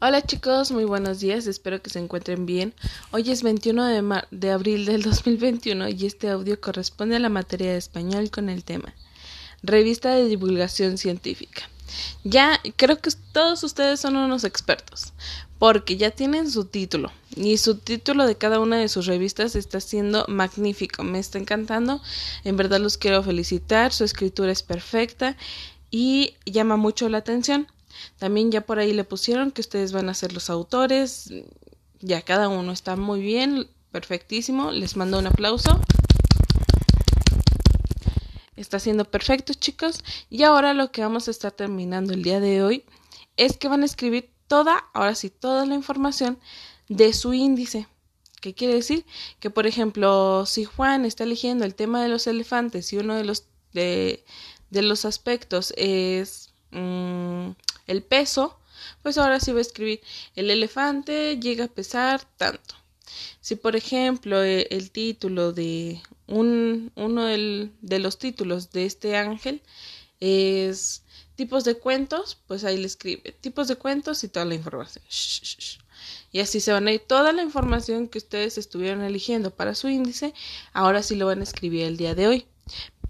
Hola chicos, muy buenos días, espero que se encuentren bien. Hoy es 21 de, de, abril del 2021 y este audio corresponde a la materia de español con el tema Revista de Divulgación Científica. Ya creo que todos ustedes son unos expertos, porque ya tienen su título y su título de cada una de sus revistas está siendo magnífico, me está encantando, en verdad los quiero felicitar, su escritura es perfecta y llama mucho la atención. También ya por ahí le pusieron que ustedes van a ser los autores. Ya cada uno está muy bien, perfectísimo. Les mando un aplauso. Está siendo perfecto, chicos. Y ahora lo que vamos a estar terminando el día de hoy es que van a escribir toda, ahora sí, toda la información de su índice. ¿Qué quiere decir? Que, por ejemplo, si Juan está eligiendo el tema de los elefantes y uno de los, de, de los aspectos es mm, el peso, pues ahora sí va a escribir el elefante llega a pesar tanto. Si por ejemplo e, el, título de un, uno de los títulos de este ángel es tipos de cuentos, pues ahí le escribe tipos de cuentos y toda la información. Y así se van a ir toda la información que ustedes estuvieron eligiendo para su índice, ahora sí lo van a escribir el día de hoy.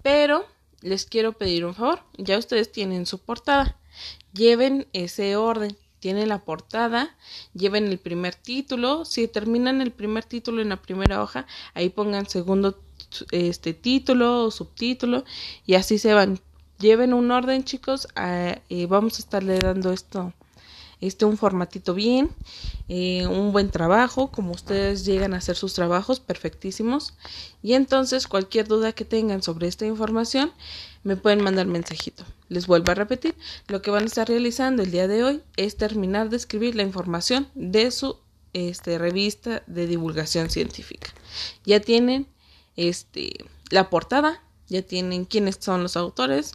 Pero les quiero pedir un favor, ya ustedes tienen su portada lleven ese orden. Tienen la portada, lleven el primer título. Si terminan el primer título en la primera hoja, ahí pongan segundo este título o subtítulo y así se van. Lleven un orden, chicos. Ah, eh, vamos a estarle dando esto este un formatito bien, eh, un buen trabajo, como ustedes llegan a hacer sus trabajos perfectísimos. Y entonces cualquier duda que tengan sobre esta información, me pueden mandar mensajito. Les vuelvo a repetir, lo que van a estar realizando el día de hoy es terminar de escribir la información de su este, revista de divulgación científica. Ya tienen este, la portada, ya tienen quiénes son los autores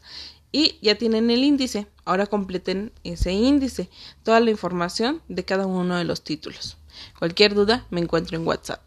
y ya tienen el índice. Ahora completen ese índice, toda la información de cada uno de los títulos. Cualquier duda me encuentro en WhatsApp.